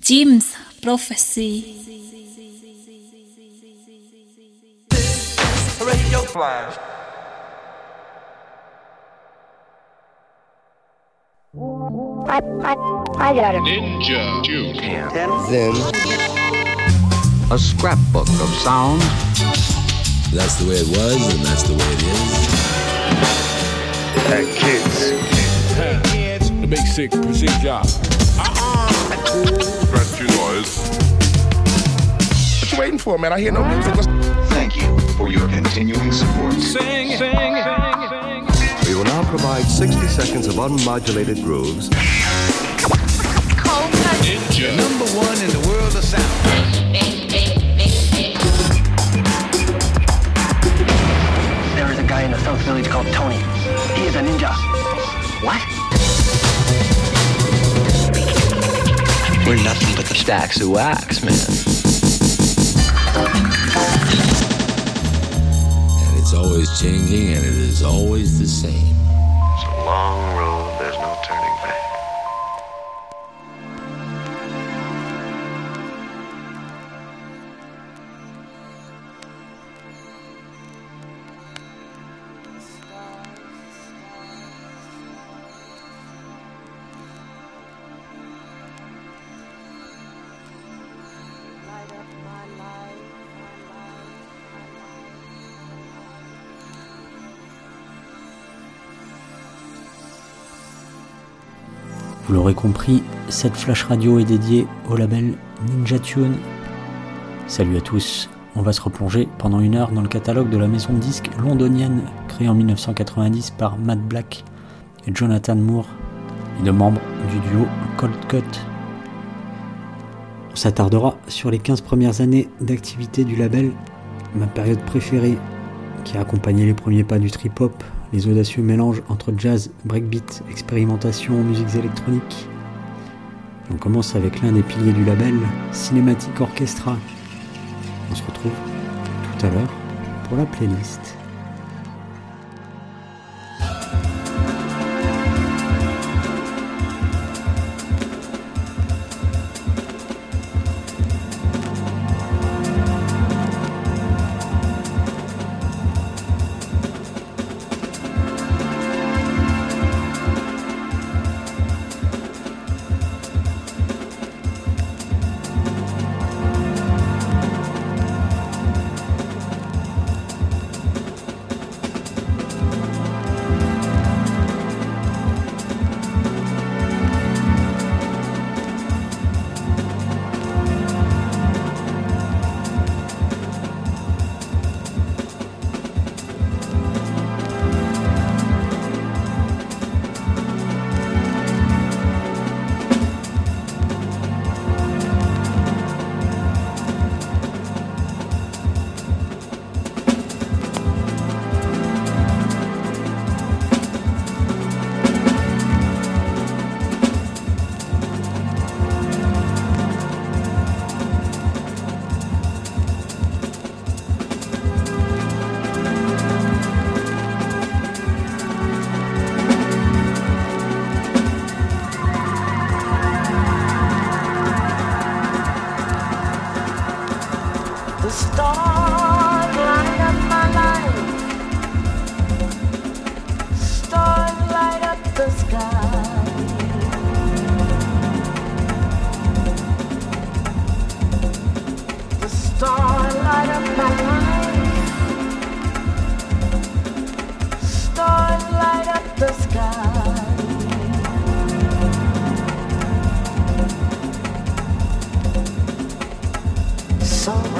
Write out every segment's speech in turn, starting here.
Jim's Prophecy. Radio Flash. I, I, I got it. Ninja Tune. Then A scrapbook of sound that's the way it was, and that's the way it is. The basic procedure. Scratch your waiting for, man? I hear no music. What's Thank you for your continuing support. Sing, sing, sing, sing. We will now provide 60 seconds of unmodulated grooves. Ninja. Number one in the world of sound. There is a guy in the South Village called Tony. He is a ninja. What? We're nothing but the stacks of wax, man. Always changing, and it is always the same. It's a long road. L'aurez compris, cette flash radio est dédiée au label Ninja Tune. Salut à tous, on va se replonger pendant une heure dans le catalogue de la maison de disques londonienne créée en 1990 par Matt Black et Jonathan Moore, les deux membres du duo Cold Cut. On s'attardera sur les 15 premières années d'activité du label, ma période préférée qui a accompagné les premiers pas du trip-hop, les audacieux mélanges entre jazz, breakbeat, expérimentation, musiques électroniques. On commence avec l'un des piliers du label, Cinematic Orchestra. On se retrouve tout à l'heure pour la playlist.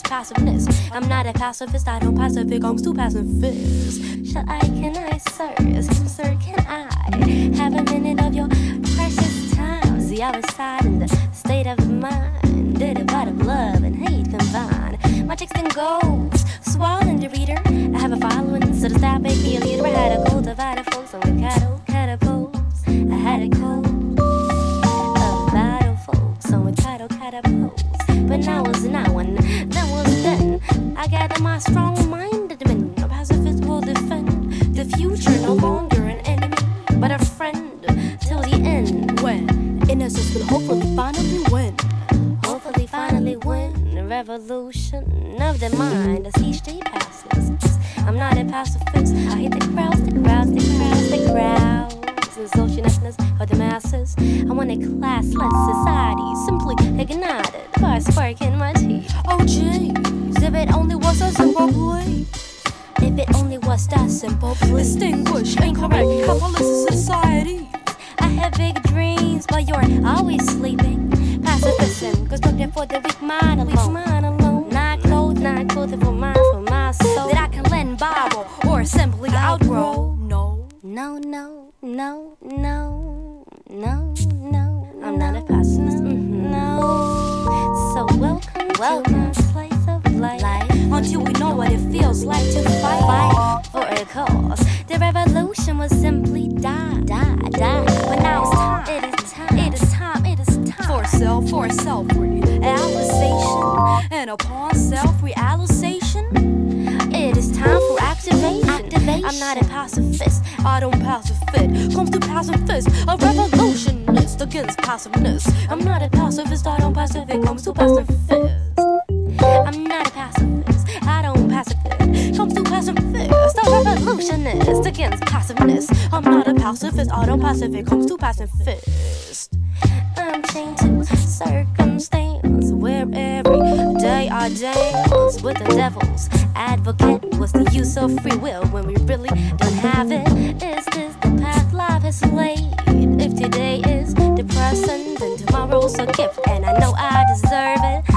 passiveness. I'm not a pacifist. I don't pacifist. Comes to passing fist. Shall I? Can I, sir? Sir, can I have a minute of your precious time? See, I was sad in the state of mind. Did a lot of love and hate combined. My text and goals, swallowing the reader. I have a following, so to stop make me a leader. I had a divided folks on the cattle my strong minded men. A pacifist will defend the future, no longer an enemy, but a friend till the end. When innocence will hopefully finally win. Hopefully finally win the revolution of the mind as each day passes. I'm not a pacifist. I hate the crowds, the crowds, the crowds, the crowds. And socialness of the masses. I want a classless society, simply ignited by a spark in my teeth. Oh jeez, if it only was a simple plea. If it only was that simple, please. Distinguished, incorrect, capitalist society. I have big dreams, but you're always sleeping. Pacifism, constructed for the weak mind alone. Mind alone. Not clothed, not clothed for my, for my soul. That I can lend, borrow, or simply outgrow. No, no, no, no, no, no, no. I'm not a pacifist. No. Mm-hmm. So welcome, welcome it feels like to fight, fight for a cause. The revolution was simply die, die, die. But now it's time. It is time. It is time. It is time for self, for self realization, and upon self realization, it is time for activation. Activation. I'm not a pacifist. I don't pacifist. Comes to pacifist, a revolutionist against passiveness. I'm not a pacifist. I don't pacifist. Comes to pacifist. I'm not a pacifist. I don't pacifist. Comes to pacifist. A revolutionist against passiveness. I'm not a pacifist. I don't pacifist. Comes to pacifist. I'm chained to circumstance where every day I dance with the devil's advocate. What's the use of free will when we really don't have it? Is this the path life has laid? If today is depressing, then tomorrow's a gift, and I know I deserve it.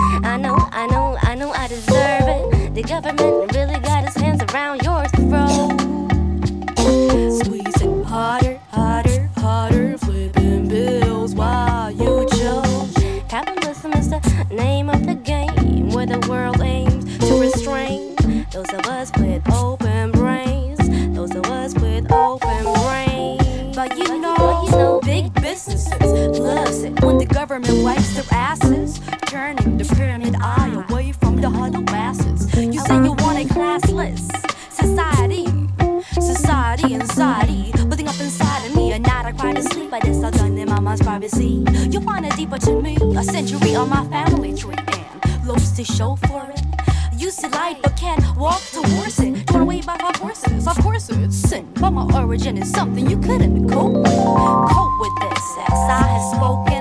Origin is something you couldn't cope with. Cope with this, as I have spoken.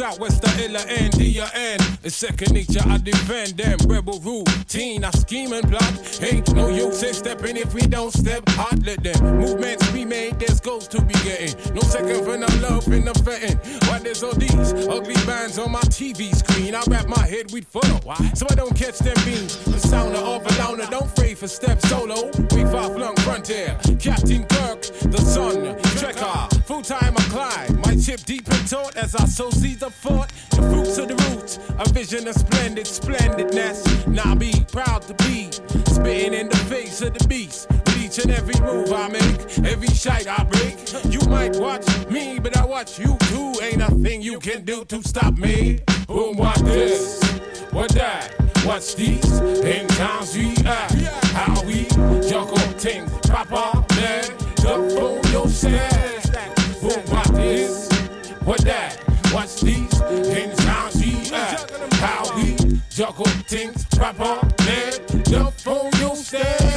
Southwest to Illa and the uh, end. It's second nature, I defend them. Rebel routine, I scheme and plot. Ain't no use in stepping if we don't step hard. Let them movements be made, there's goals to be getting. No second for no love in the fetting. Why there's all these ugly bands on my TV screen? I wrap my head with funnel, so I don't catch them beams. The sound of off alone, don't fray for step solo. We far flung frontier, chip deep and taut as I sow seeds of thought. The fruits of the roots, a vision of splendid splendidness. Now be proud to be spitting in the face of the beast. Each and every move I make, every shite I break. You might watch me, but I watch you too. Ain't nothing you can do to stop me. Boom, what this? What that? What's these? In times we at? How we juggle things proper, man. The fool yourself. What that? What's these? In towns we at? How we juggle things proper, man. The fool yourself.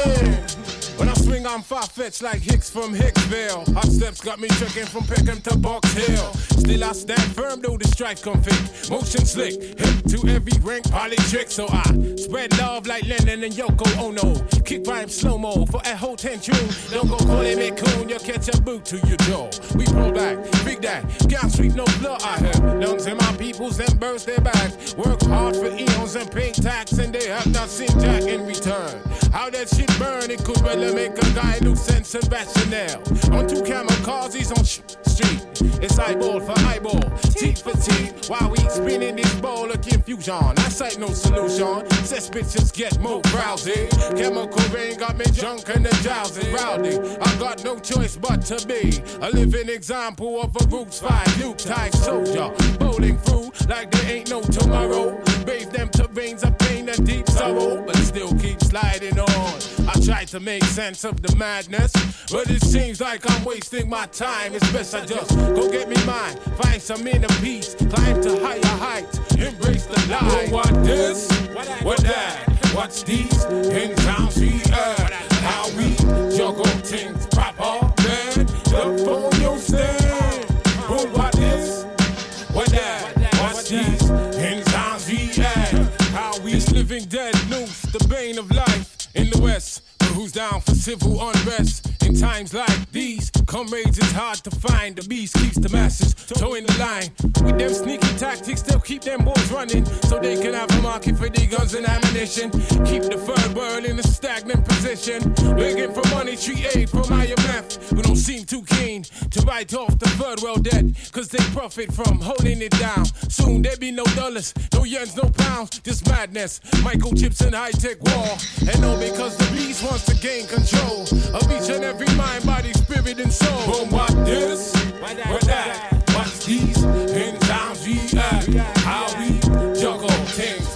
Swing, I'm far fetched like Hicks from Hicksville. Hot steps got me trekking from Peckham to Box Hill. Still, I stand firm though the strife come thick. Motion slick, hip to every rank, poly trick. So I spread love like Lennon and Yoko Ono. Kick rhyme slow mo for a whole ten tune. Don't go calling me coon, you'll catch a boot to your jaw. We pull back, big that, can't sweep no blood I have. Lungs in my peoples and burst their backs. Work hard for eons and pay tax, and they have not seen Jack in return. How that shit burn, it could really make a lose sense and rationale. On two he's on sh- street. It's eyeball for eyeball, teeth for teeth. While we spinning this ball of confusion, I sight no solution. Says bitches get more drowsy. Chemical rain got me drunk and the drowsy rowdy. I got no choice but to be a living example of a roots five type soldier. Bowling through like there ain't no tomorrow. Bathe them terrains of pain and deep sorrow, but still keep sliding on. I try to make sense of the madness, but it seems like I'm wasting my time. It's best I just go get me mine, find some inner peace, climb to higher heights, embrace the light. What this? What that? What's these? In civil unrest? In times like these, comrades it's hard to find. The beast keeps the masses towing the line. With them sneaky tactics, they'll keep them boys running so they can have a market for their guns and ammunition. Keep the third world in a stagnant position. Begging for money, treat aid who don't seem too keen to write off the third world debt, cause they profit from holding it down. Soon there be no dollars, no yens, no pounds, just madness. Microchips and high tech war. And all because the beast wants to gain control of each and every mind, body, spirit, and soul. Boom, what this? What that? What's these? In times we at? How we juggle things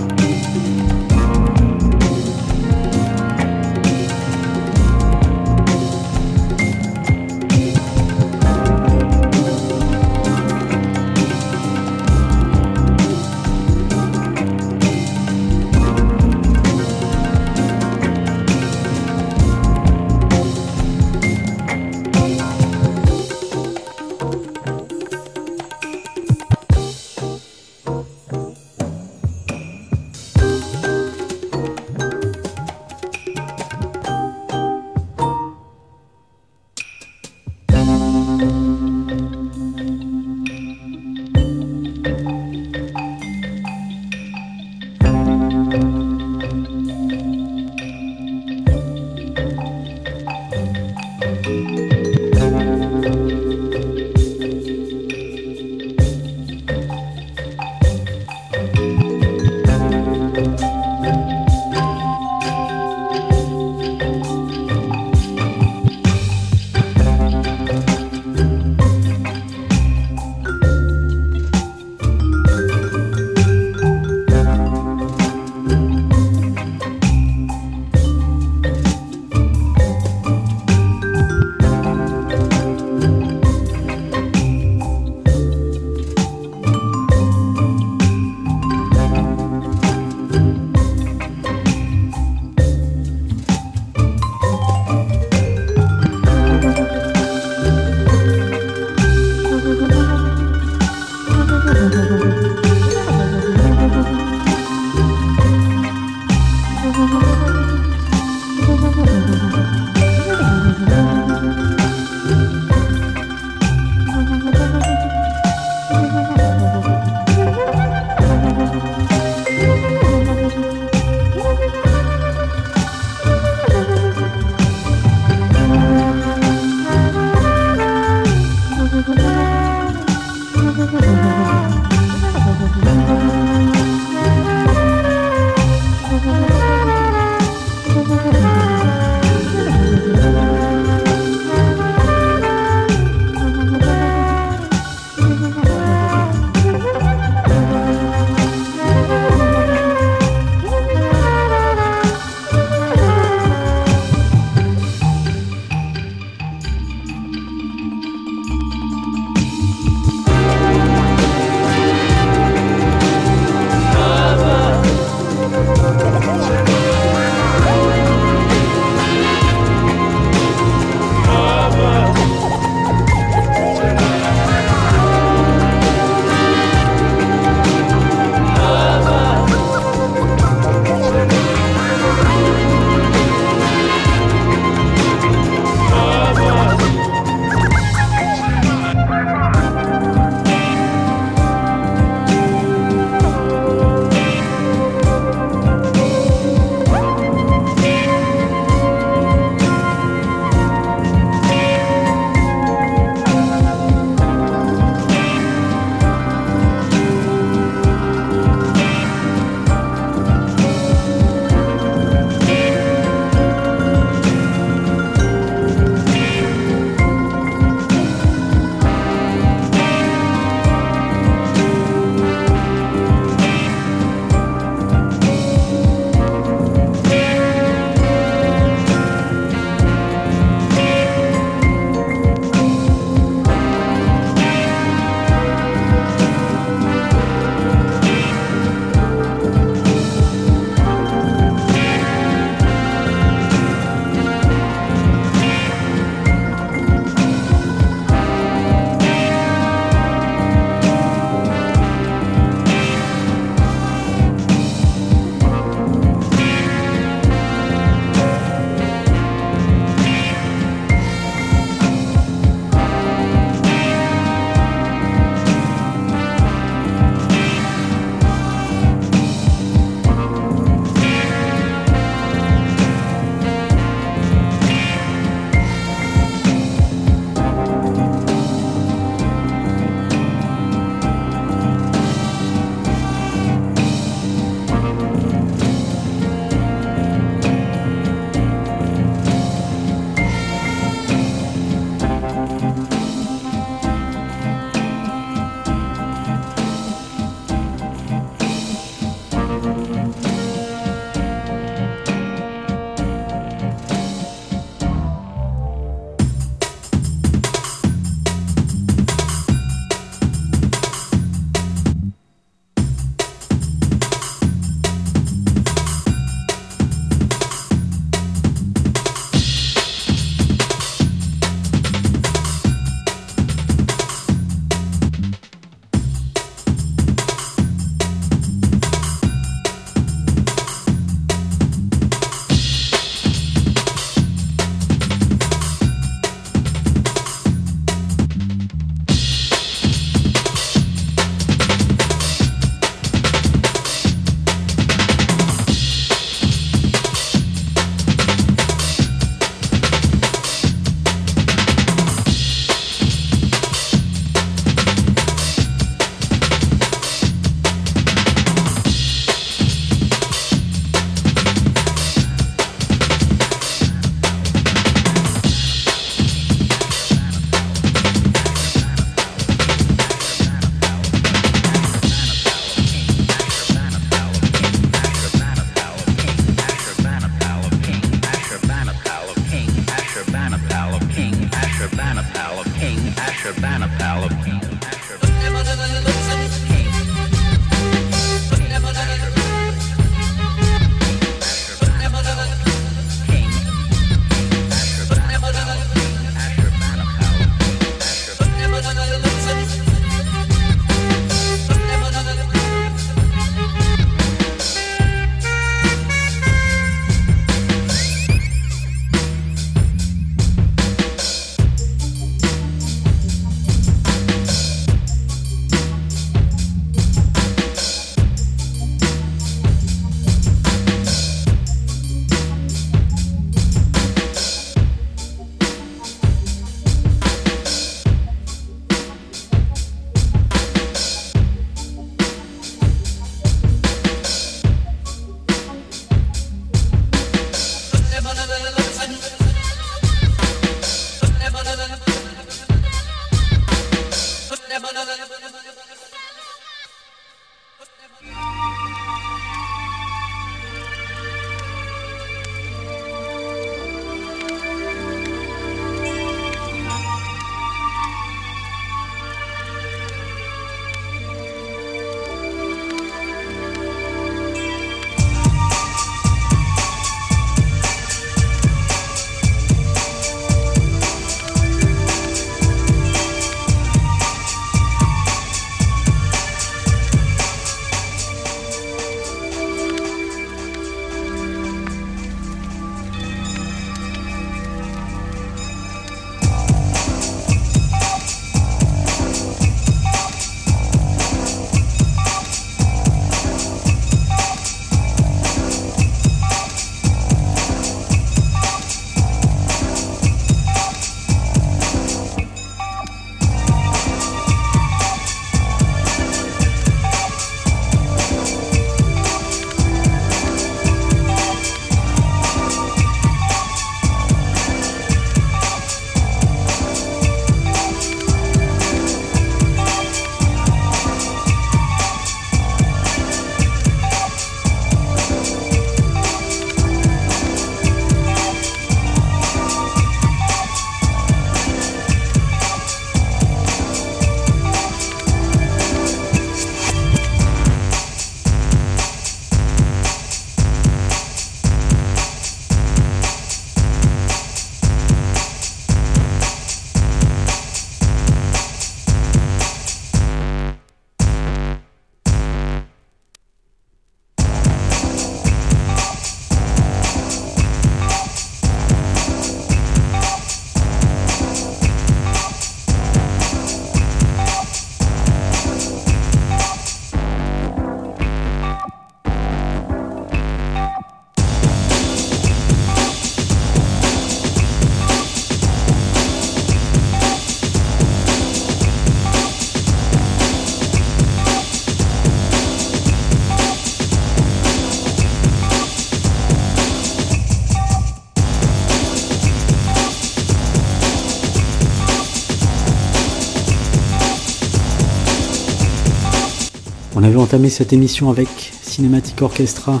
cette émission avec Cinematic Orchestra.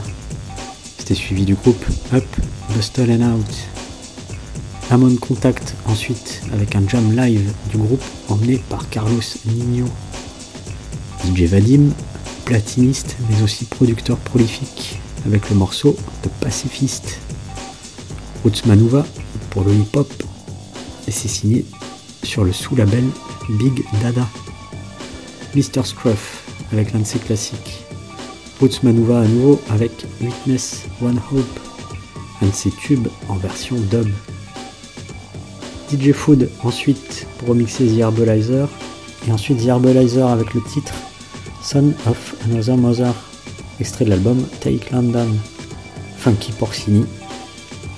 C'était suivi du groupe Up, Bustle and Out. Amon Contact ensuite avec un jam live du groupe emmené par Carlos Nino. DJ Vadim, platiniste mais aussi producteur prolifique avec le morceau The Pacifist. Roots pour le hip-hop et c'est signé sur le sous-label Big Dada. Mr. Scruff avec l'un de ses classiques. Roots Manuva à nouveau avec Witness One Hope, un de ses tubes en version dub. DJ Food ensuite pour remixer The Herbalizer, et ensuite The Herbalizer avec le titre Son of Another Mother, extrait de l'album Take London, Funky Porcini,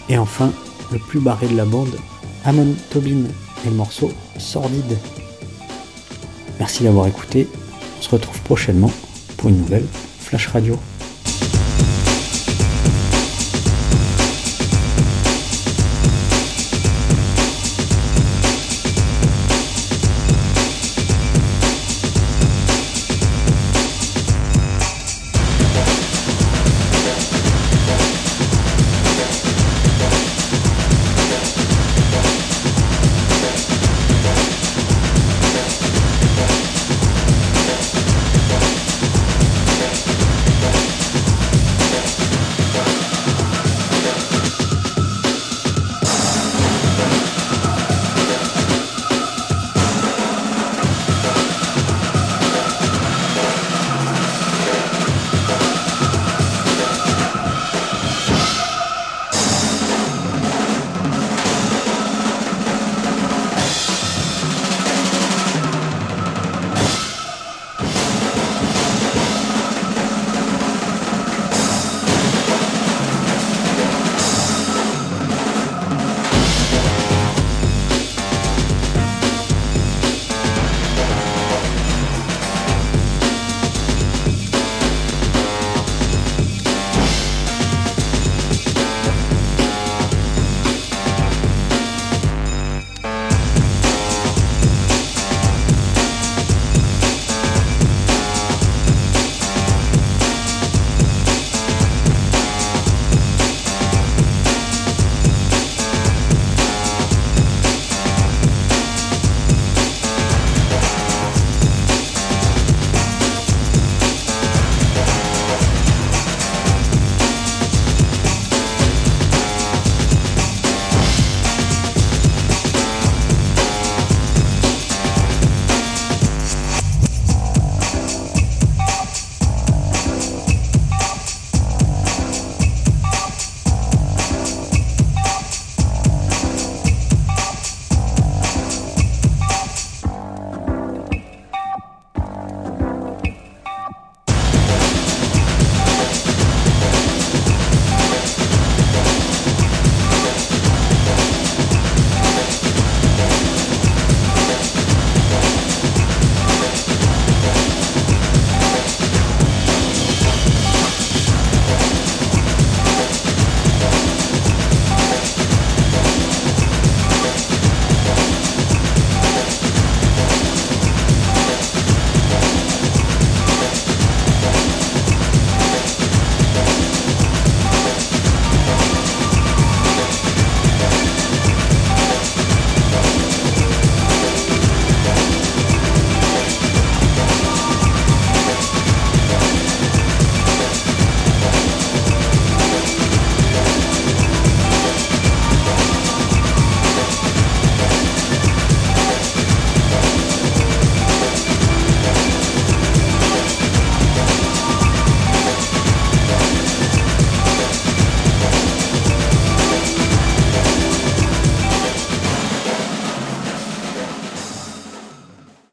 et enfin le plus barré de la bande, Amon Tobin et le morceau Sordide. Merci d'avoir écouté, se retrouve prochainement pour une nouvelle Flash Radio.